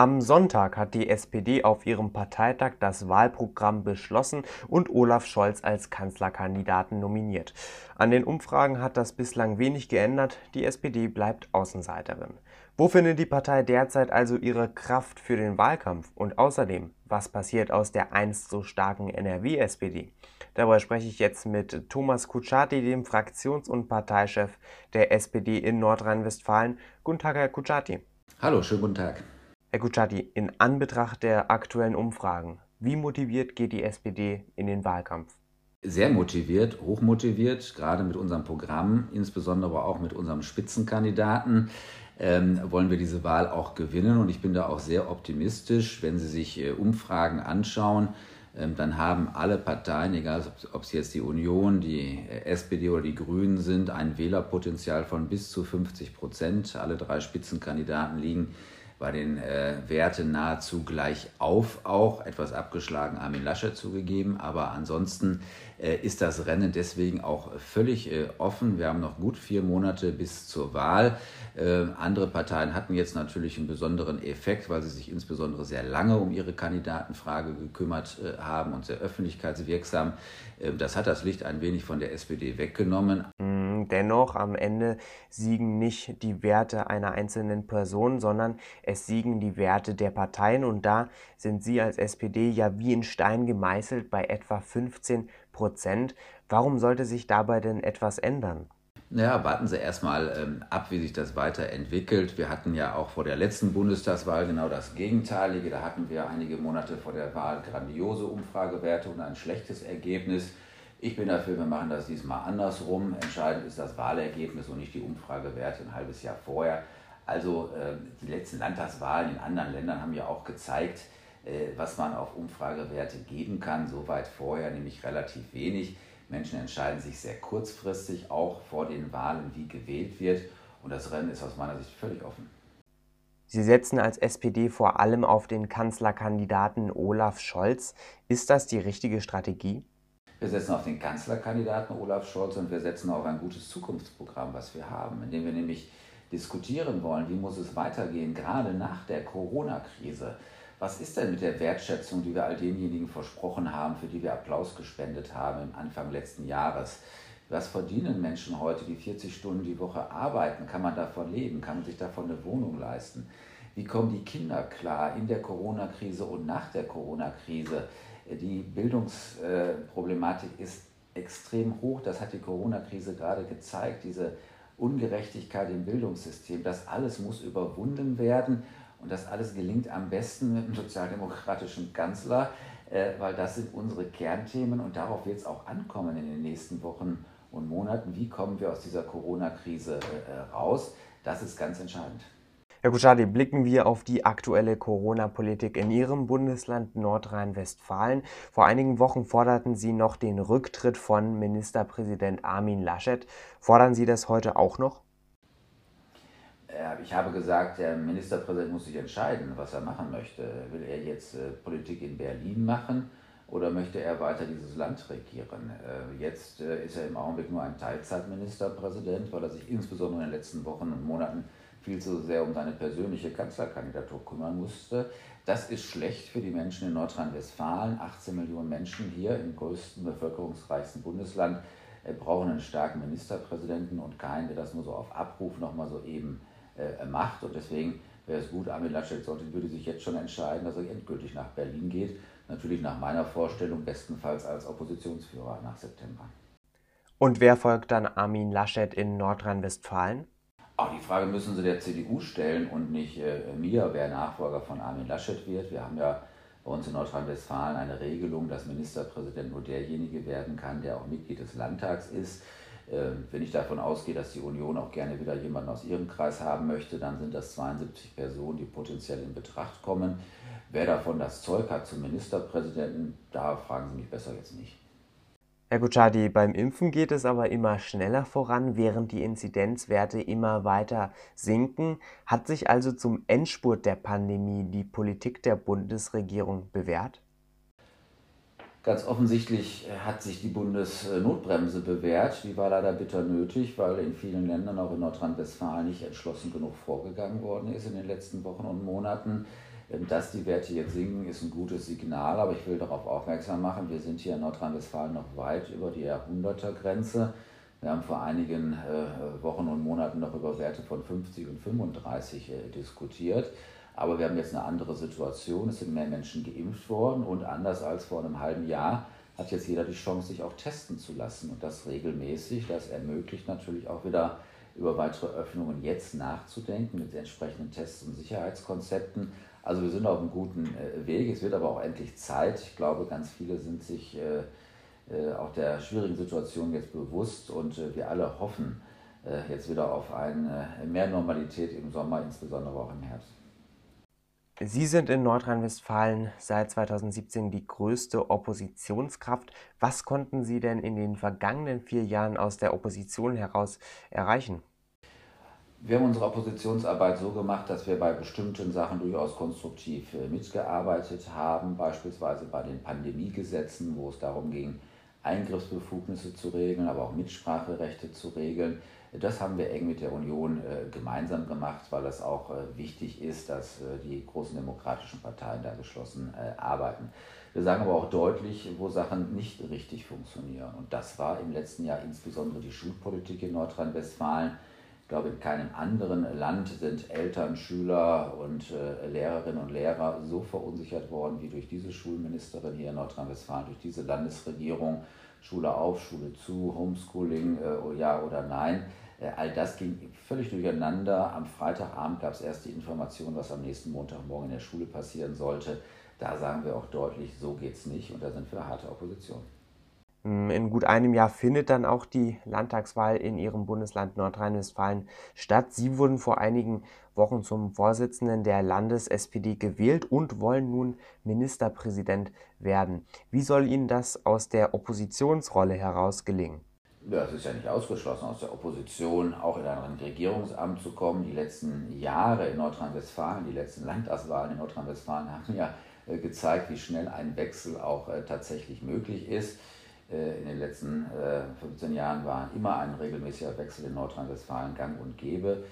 Am Sonntag hat die SPD auf ihrem Parteitag das Wahlprogramm beschlossen und Olaf Scholz als Kanzlerkandidaten nominiert. An den Umfragen hat das bislang wenig geändert, die SPD bleibt Außenseiterin. Wo findet die Partei derzeit also ihre Kraft für den Wahlkampf? Und außerdem, was passiert aus der einst so starken NRW-SPD? Dabei spreche ich jetzt mit Thomas Kutschaty, dem Fraktions- und Parteichef der SPD in Nordrhein-Westfalen. Guten Tag, Herr Kutschaty. Hallo, schönen guten Tag. Herr Kutschaty, in Anbetracht der aktuellen Umfragen, wie motiviert geht die SPD in den Wahlkampf? Sehr motiviert, hochmotiviert, gerade mit unserem Programm, insbesondere auch mit unserem Spitzenkandidaten. Ähm, wollen wir diese Wahl auch gewinnen. Und ich bin da auch sehr optimistisch, wenn Sie sich äh, Umfragen anschauen. Ähm, dann haben alle Parteien, egal ob es jetzt die Union, die äh, SPD oder die Grünen sind, ein Wählerpotenzial von bis zu 50 Prozent. Alle drei Spitzenkandidaten liegen bei den äh, Werten nahezu gleich auf, auch etwas abgeschlagen Armin Laschet zugegeben, aber ansonsten äh, ist das Rennen deswegen auch völlig äh, offen. Wir haben noch gut vier Monate bis zur Wahl. Äh, andere Parteien hatten jetzt natürlich einen besonderen Effekt, weil sie sich insbesondere sehr lange um ihre Kandidatenfrage gekümmert äh, haben und sehr öffentlichkeitswirksam. Äh, das hat das Licht ein wenig von der SPD weggenommen. Dennoch am Ende siegen nicht die Werte einer einzelnen Person, sondern es siegen die Werte der Parteien und da sind Sie als SPD ja wie in Stein gemeißelt bei etwa 15 Prozent. Warum sollte sich dabei denn etwas ändern? Ja, warten Sie erstmal ähm, ab, wie sich das weiterentwickelt. Wir hatten ja auch vor der letzten Bundestagswahl genau das Gegenteilige. Da hatten wir einige Monate vor der Wahl grandiose Umfragewerte und ein schlechtes Ergebnis. Ich bin dafür, wir machen das diesmal andersrum. Entscheidend ist das Wahlergebnis und nicht die Umfragewerte ein halbes Jahr vorher. Also äh, die letzten Landtagswahlen in anderen Ländern haben ja auch gezeigt, äh, was man auf Umfragewerte geben kann. So weit vorher, nämlich relativ wenig. Menschen entscheiden sich sehr kurzfristig, auch vor den Wahlen, wie gewählt wird. Und das Rennen ist aus meiner Sicht völlig offen. Sie setzen als SPD vor allem auf den Kanzlerkandidaten Olaf Scholz. Ist das die richtige Strategie? Wir setzen auf den Kanzlerkandidaten Olaf Scholz und wir setzen auf ein gutes Zukunftsprogramm, was wir haben, in dem wir nämlich diskutieren wollen, wie muss es weitergehen, gerade nach der Corona-Krise. Was ist denn mit der Wertschätzung, die wir all denjenigen versprochen haben, für die wir Applaus gespendet haben im Anfang letzten Jahres? Was verdienen Menschen heute, die 40 Stunden die Woche arbeiten? Kann man davon leben? Kann man sich davon eine Wohnung leisten? Wie kommen die Kinder klar in der Corona-Krise und nach der Corona-Krise? Die Bildungsproblematik ist extrem hoch. Das hat die Corona-Krise gerade gezeigt. Diese Ungerechtigkeit im Bildungssystem, das alles muss überwunden werden. Und das alles gelingt am besten mit einem sozialdemokratischen Kanzler, äh, weil das sind unsere Kernthemen und darauf wird es auch ankommen in den nächsten Wochen und Monaten. Wie kommen wir aus dieser Corona-Krise äh, raus? Das ist ganz entscheidend. Herr Kuschadi, blicken wir auf die aktuelle Corona-Politik in Ihrem Bundesland Nordrhein-Westfalen. Vor einigen Wochen forderten Sie noch den Rücktritt von Ministerpräsident Armin Laschet. Fordern Sie das heute auch noch? Ich habe gesagt, der Ministerpräsident muss sich entscheiden, was er machen möchte. Will er jetzt äh, Politik in Berlin machen oder möchte er weiter dieses Land regieren? Äh, jetzt äh, ist er im Augenblick nur ein Teilzeitministerpräsident, weil er sich insbesondere in den letzten Wochen und Monaten viel zu sehr um seine persönliche Kanzlerkandidatur kümmern musste. Das ist schlecht für die Menschen in Nordrhein-Westfalen. 18 Millionen Menschen hier im größten, bevölkerungsreichsten Bundesland äh, brauchen einen starken Ministerpräsidenten und keinen, der das nur so auf Abruf nochmal so eben äh, macht. Und deswegen wäre es gut, Armin Laschet sollte, würde sich jetzt schon entscheiden, dass er endgültig nach Berlin geht. Natürlich nach meiner Vorstellung bestenfalls als Oppositionsführer nach September. Und wer folgt dann Armin Laschet in Nordrhein-Westfalen? Auch die Frage müssen Sie der CDU stellen und nicht äh, mir, wer Nachfolger von Armin Laschet wird. Wir haben ja bei uns in Nordrhein-Westfalen eine Regelung, dass Ministerpräsident nur derjenige werden kann, der auch Mitglied des Landtags ist. Äh, wenn ich davon ausgehe, dass die Union auch gerne wieder jemanden aus ihrem Kreis haben möchte, dann sind das 72 Personen, die potenziell in Betracht kommen. Wer davon das Zeug hat zum Ministerpräsidenten, da fragen Sie mich besser jetzt nicht. Herr Gucciardi, beim Impfen geht es aber immer schneller voran, während die Inzidenzwerte immer weiter sinken. Hat sich also zum Endspurt der Pandemie die Politik der Bundesregierung bewährt? Ganz offensichtlich hat sich die Bundesnotbremse bewährt. Die war leider bitter nötig, weil in vielen Ländern, auch in Nordrhein-Westfalen, nicht entschlossen genug vorgegangen worden ist in den letzten Wochen und Monaten. Dass die Werte jetzt sinken, ist ein gutes Signal, aber ich will darauf aufmerksam machen, wir sind hier in Nordrhein-Westfalen noch weit über die Jahrhundertergrenze. Wir haben vor einigen äh, Wochen und Monaten noch über Werte von 50 und 35 äh, diskutiert. Aber wir haben jetzt eine andere Situation. Es sind mehr Menschen geimpft worden und anders als vor einem halben Jahr hat jetzt jeder die Chance, sich auch testen zu lassen und das regelmäßig. Das ermöglicht natürlich auch wieder über weitere Öffnungen jetzt nachzudenken mit entsprechenden Tests und Sicherheitskonzepten. Also wir sind auf einem guten äh, Weg. Es wird aber auch endlich Zeit. Ich glaube, ganz viele sind sich äh, äh, auch der schwierigen Situation jetzt bewusst und wir alle hoffen jetzt wieder auf eine mehr Normalität im Sommer, insbesondere auch im Herbst. Sie sind in Nordrhein-Westfalen seit 2017 die größte Oppositionskraft. Was konnten Sie denn in den vergangenen vier Jahren aus der Opposition heraus erreichen? Wir haben unsere Oppositionsarbeit so gemacht, dass wir bei bestimmten Sachen durchaus konstruktiv äh, mitgearbeitet haben, beispielsweise bei den Pandemiegesetzen, wo es darum ging, Eingriffsbefugnisse zu regeln, aber auch Mitspracherechte zu regeln. Das haben wir eng mit der Union äh, gemeinsam gemacht, weil es auch äh, wichtig ist, dass die großen demokratischen Parteien da geschlossen arbeiten. Wir sagen aber auch deutlich, wo Sachen nicht richtig funktionieren. Und das war im letzten Jahr insbesondere die Schulpolitik in Nordrhein-Westfalen glaube, in keinem anderen Land sind Eltern, Schüler und äh, Lehrerinnen und Lehrer so verunsichert worden wie durch diese Schulministerin hier in Nordrhein-Westfalen, durch diese Landesregierung. Schule auf, Schule zu, Homeschooling, äh, ja oder nein. Äh, all das ging völlig durcheinander. Am Freitagabend gab es erst die Information, was am nächsten Montagmorgen in der Schule passieren sollte. Da sagen wir auch deutlich, so geht es nicht und da sind wir harte Opposition. Hm, in gut einem Jahr findet dann auch die Landtagswahl in Ihrem Bundesland Nordrhein-Westfalen statt. Sie wurden vor einigen Wochen zum Vorsitzenden der Landes-SPD gewählt und wollen nun Ministerpräsident werden. Wie soll Ihnen das aus der Oppositionsrolle heraus gelingen? Es ist ja nicht ausgeschlossen, aus der Opposition auch in ein Regierungsamt zu kommen. Die letzten Jahre in Nordrhein-Westfalen, die letzten Landtagswahlen in Nordrhein-Westfalen haben ja äh, gezeigt, wie schnell ein Wechsel auch äh, tatsächlich möglich ist. Äh, in den letzten 15 äh, Jahren war immer ein regelmäßiger Wechsel in Nordrhein-Westfalen gang und gäbe.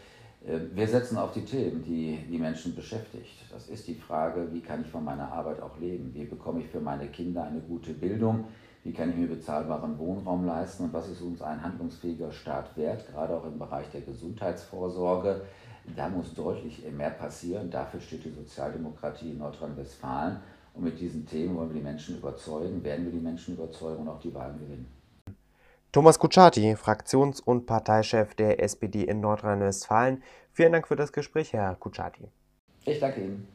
Äh, wir setzen auf die Themen, die die Menschen beschäftigt. Das ist die Frage, wie kann ich von meiner Arbeit auch leben? Wie bekomme ich für meine Kinder eine gute Bildung? Wie kann ich mir bezahlbaren Wohnraum leisten? Und was ist uns ein handlungsfähiger Staat wert, gerade auch im Bereich der Gesundheitsvorsorge? Da muss deutlich mehr passieren. Dafür steht die Sozialdemokratie in Nordrhein-Westfalen. Und mit diesen Themen wollen wir die Menschen überzeugen, werden wir die Menschen überzeugen und auch die Wahlen gewinnen. Thomas Kutschaty, Fraktions- und Parteichef der SPD in Nordrhein-Westfalen. Vielen Dank für das Gespräch, Herr Kutschaty. Ich danke Ihnen.